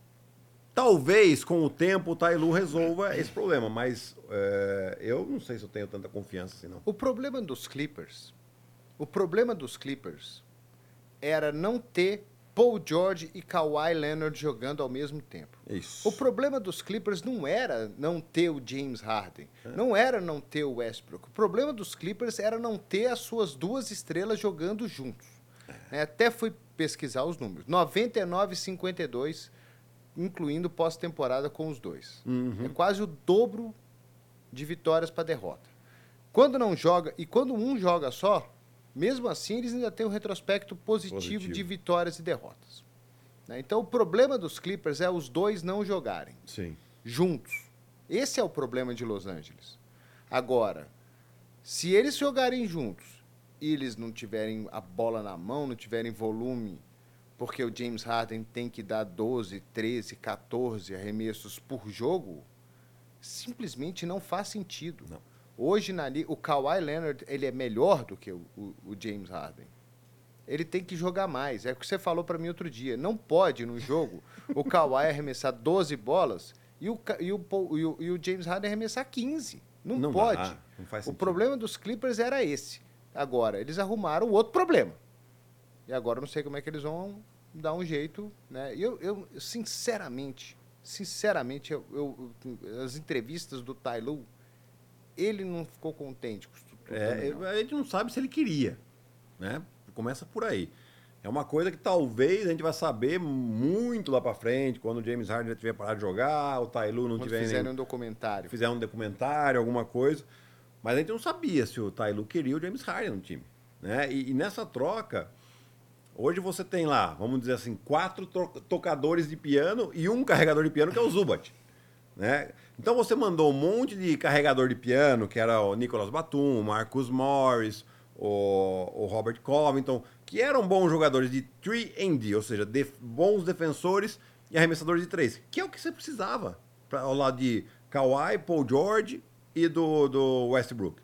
Talvez com o tempo o Tailu resolva esse problema, mas é, eu não sei se eu tenho tanta confiança assim não. O problema dos Clippers, o problema dos Clippers era não ter Paul George e Kawhi Leonard jogando ao mesmo tempo. Isso. O problema dos Clippers não era não ter o James Harden, não era não ter o Westbrook. O problema dos Clippers era não ter as suas duas estrelas jogando juntos. É, Até fui pesquisar os números. 99 e 52, incluindo pós-temporada com os dois. É quase o dobro de vitórias para derrota. Quando não joga, e quando um joga só, mesmo assim eles ainda têm um retrospecto positivo, Positivo. de vitórias e derrotas. né? Então o problema dos Clippers é os dois não jogarem Sim. juntos. Esse é o problema de Los Angeles. Agora, se eles jogarem juntos e eles não tiverem a bola na mão, não tiverem volume, porque o James Harden tem que dar 12, 13, 14 arremessos por jogo, simplesmente não faz sentido. Não. Hoje na o Kawhi Leonard ele é melhor do que o, o- o James Harden. Ele tem que jogar mais. É o que você falou para mim outro dia. Não pode, no jogo, o Kawhi arremessar 12 bolas e o, e o, e o- e o James Harden arremessar 15. Não, Não pode. dá, não o problema dos Clippers era esse. Agora, eles arrumaram outro problema. E agora eu não sei como é que eles vão dar um jeito. Né? E eu, eu, sinceramente, sinceramente, eu, eu- as entrevistas do Tai Lu, ele não ficou contente com tudo. É, não. a gente não sabe se ele queria, né? Começa por aí. É uma coisa que talvez a gente vai saber muito lá pra frente, quando o James Harden já tiver parado de jogar, o Tailu não Quando tiver fizerem nenhum- um documentário. fizer um documentário, alguma coisa. Mas a gente não sabia se o Tailu queria o James Harden no time. Né? E, e nessa troca, hoje você tem lá, vamos dizer assim, quatro to- tocadores de piano e um carregador de piano, que é o Zubat. Né? Então você mandou um monte de carregador de piano, que era o Nicolas Batum, o Marcus Morris, o, o Robert Covington, que eram bons jogadores de 3D, ou seja, bons defensores e arremessadores de três, que é o que você precisava pra, ao lado de Kawhi, Paul George e do, do Westbrook.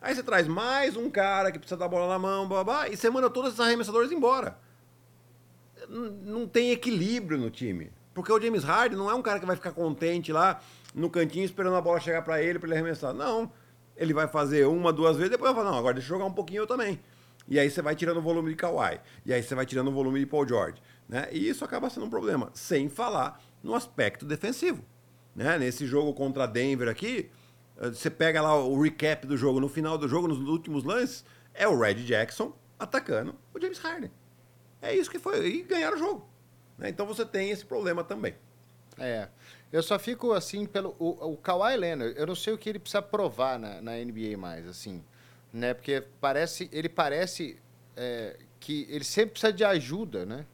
Aí você traz mais um cara que precisa dar a bola na mão, blá, e você manda todos esses arremessadores embora não tem equilíbrio no time. Porque o James Harden não é um cara que vai ficar contente lá no cantinho esperando a bola chegar pra ele, pra ele arremessar. Não. Ele vai fazer uma, duas vezes, depois vai falar, não, agora deixa eu jogar um pouquinho eu também. E aí você vai tirando o volume de Kawhi. E aí você vai tirando o volume de Paul George. Né? E isso acaba sendo um problema. Sem falar no aspecto defensivo. Né? Nesse jogo contra Denver aqui, você pega lá o recap do jogo, no final do jogo, nos últimos lances, é o Red Jackson atacando o James Harden. É isso que foi. E ganharam o jogo. né? Então você tem esse problema também. É. Eu só fico assim pelo. O, o Kawhi Leonard, eu não sei o que ele precisa provar na, na NBA mais, assim. Né? Porque parece. Ele parece é, que ele sempre precisa de ajuda, né?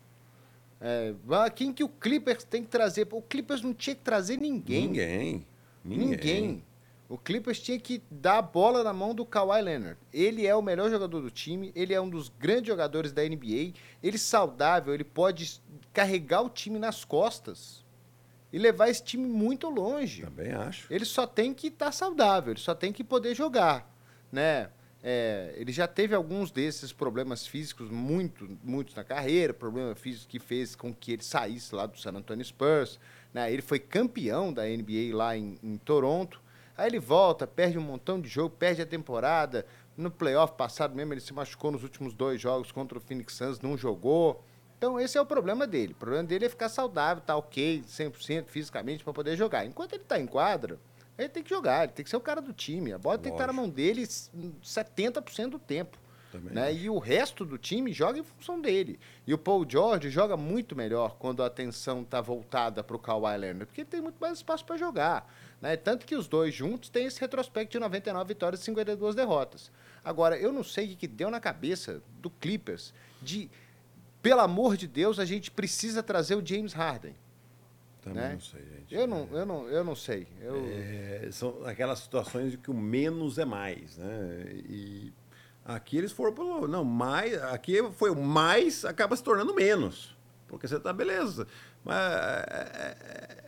É, quem que o Clippers tem que trazer? O Clippers não tinha que trazer ninguém. Ninguém. Ninguém. O Clippers tinha que dar a bola na mão do Kawhi Leonard. Ele é o melhor jogador do time, ele é um dos grandes jogadores da NBA. Ele saudável, ele pode carregar o time nas costas e levar esse time muito longe. Também acho. Ele só tem que estar saudável, ele só tem que poder jogar, né? É, ele já teve alguns desses problemas físicos, muito, muitos na carreira, problema físico que fez com que ele saísse lá do San Antonio Spurs. Né? Ele foi campeão da NBA lá em, em Toronto. Aí ele volta, perde um montão de jogo, perde a temporada. No playoff passado mesmo, ele se machucou nos últimos dois jogos contra o Phoenix Suns, não jogou. Então esse é o problema dele. O problema dele é ficar saudável, tá ok, 100% fisicamente para poder jogar. Enquanto ele tá em quadra, ele tem que jogar, ele tem que ser o cara do time. A bola tem que estar na Lógico. mão dele 70% do tempo. Né? E o resto do time joga em função dele. E o Paul George joga muito melhor quando a atenção está voltada para o Kawhi Leonard, porque ele tem muito mais espaço para jogar. Né? Tanto que os dois juntos têm esse retrospecto de 99 vitórias e 52 derrotas. Agora, eu não sei o que deu na cabeça do Clippers de, pelo amor de Deus, a gente precisa trazer o James Harden. Também né? não sei, gente. Eu não, eu não, eu não sei. Eu, É, são aquelas situações de que o menos é mais, né? E aqui eles foram pelo. Não, mais. Aqui foi o mais, acaba se tornando menos. Porque você tá beleza. Mas. é,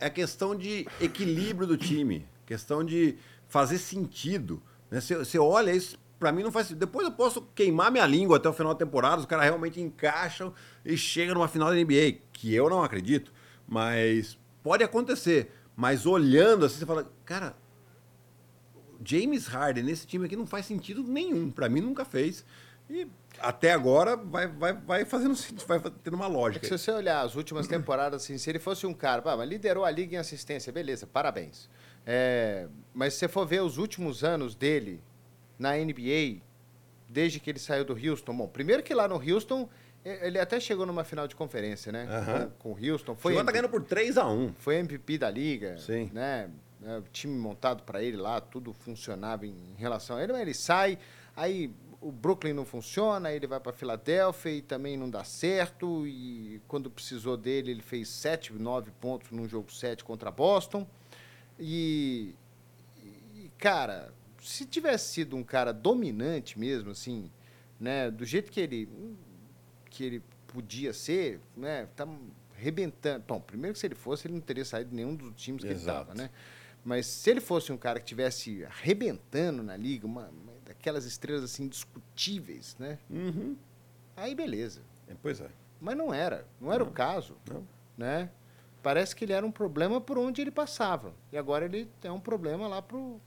é, questão de equilíbrio do time, questão de fazer sentido. Né? Você, você olha isso, para mim não faz sentido. Depois eu posso queimar minha língua até o final da temporada, os caras realmente encaixam e chegam numa final da NBA, que eu não acredito, mas pode acontecer. Mas olhando assim, você fala, cara, James Harden nesse time aqui não faz sentido nenhum. Para mim nunca fez. E até agora vai, vai, vai fazendo (laughs) vai tendo uma lógica. É se você olhar as últimas temporadas, assim, se ele fosse um cara, pá, mas liderou a liga em assistência, beleza, parabéns. É, mas se você for ver os últimos anos dele na NBA, desde que ele saiu do Houston, bom, primeiro que lá no Houston ele até chegou numa final de conferência, né? Uhum. Com, com o Houston. Foi chegou tá ganhando por 3 a 1 Foi MVP da liga. Sim. Né? O time montado para ele lá, tudo funcionava em relação a ele. Mas ele sai, aí o Brooklyn não funciona, ele vai para Filadélfia e também não dá certo. E quando precisou dele, ele fez 7, 9 pontos num jogo 7 contra Boston. E, e, cara, se tivesse sido um cara dominante mesmo, assim, né, do jeito que ele que ele podia ser, né, tá rebentando. Bom, primeiro que se ele fosse, ele não teria saído de nenhum dos times que Exato. ele estava, né? Mas se ele fosse um cara que tivesse arrebentando na liga, uma, uma daquelas estrelas assim indiscutíveis, né? Uhum. Aí beleza. É, pois é. Mas não era, não era não. o caso, não. né? Parece que ele era um problema por onde ele passava. E agora ele é um problema lá pro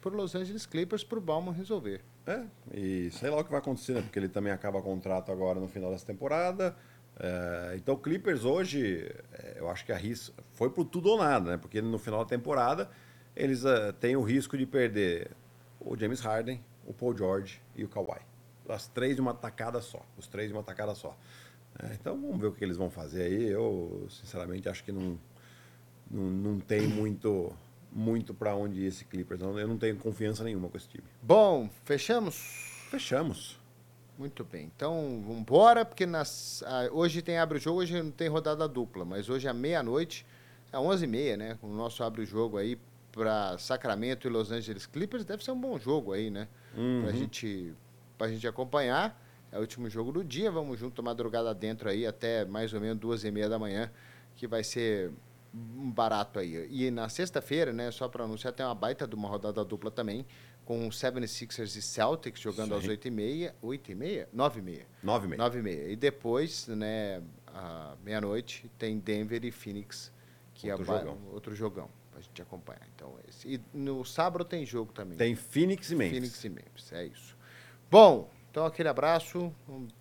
pro Los Angeles Clippers pro Bauman resolver. É, e sei lá o que vai acontecer, né? Porque ele também acaba o contrato agora no final dessa temporada. É, então Clippers hoje, é, eu acho que a risco foi pro tudo ou nada, né? Porque no final da temporada eles uh, têm o risco de perder o James Harden, o Paul George e o Kawhi. As três de uma tacada só. Os três de uma tacada só. É, então vamos ver o que eles vão fazer aí. Eu, sinceramente, acho que não, não, não tem muito muito para onde ir esse Clippers. Eu não tenho confiança nenhuma com esse time. Bom, fechamos? Fechamos. Muito bem. Então, vamos embora, porque nas, ah, hoje tem abre o jogo, hoje não tem rodada dupla, mas hoje à meia-noite, é 11h30, né? O nosso abre o jogo aí para Sacramento e Los Angeles Clippers deve ser um bom jogo aí, né? Uhum. Pra, gente, pra gente acompanhar. É o último jogo do dia, vamos junto madrugada dentro aí até mais ou menos duas e meia da manhã, que vai ser um barato aí. E na sexta-feira, né, só para anunciar, tem uma baita de uma rodada dupla também, com 76ers e Celtics jogando Sim. às 8h30. 8h30? 9h30. 9h30. 9h30. E depois, né, à meia-noite, tem Denver e Phoenix, que outro é jogão. outro jogão gente acompanhar. Então, esse. E no sábado tem jogo também. Tem Phoenix e Memphis. Phoenix e Memphis, é isso. Bom, então aquele abraço.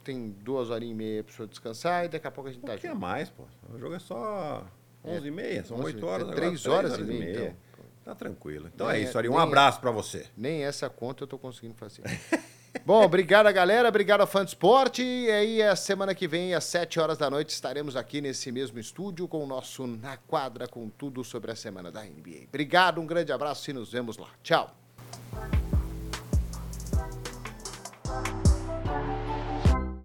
Tem duas horinhas e meia para o senhor descansar e daqui a pouco a gente tá junto. é mais, pô. O jogo é só 11 e meia, são 8 horas. É 3 horas, horas, e meia. Então. Tá tranquilo. Então nem é isso, Ari. Um abraço para você. Nem essa conta eu tô conseguindo fazer. (laughs) Bom, obrigado galera, obrigado a Fã Esporte. E aí, a semana que vem, às 7 horas da noite, estaremos aqui nesse mesmo estúdio com o nosso Na Quadra, com tudo sobre a semana da NBA. Obrigado, um grande abraço e nos vemos lá. Tchau.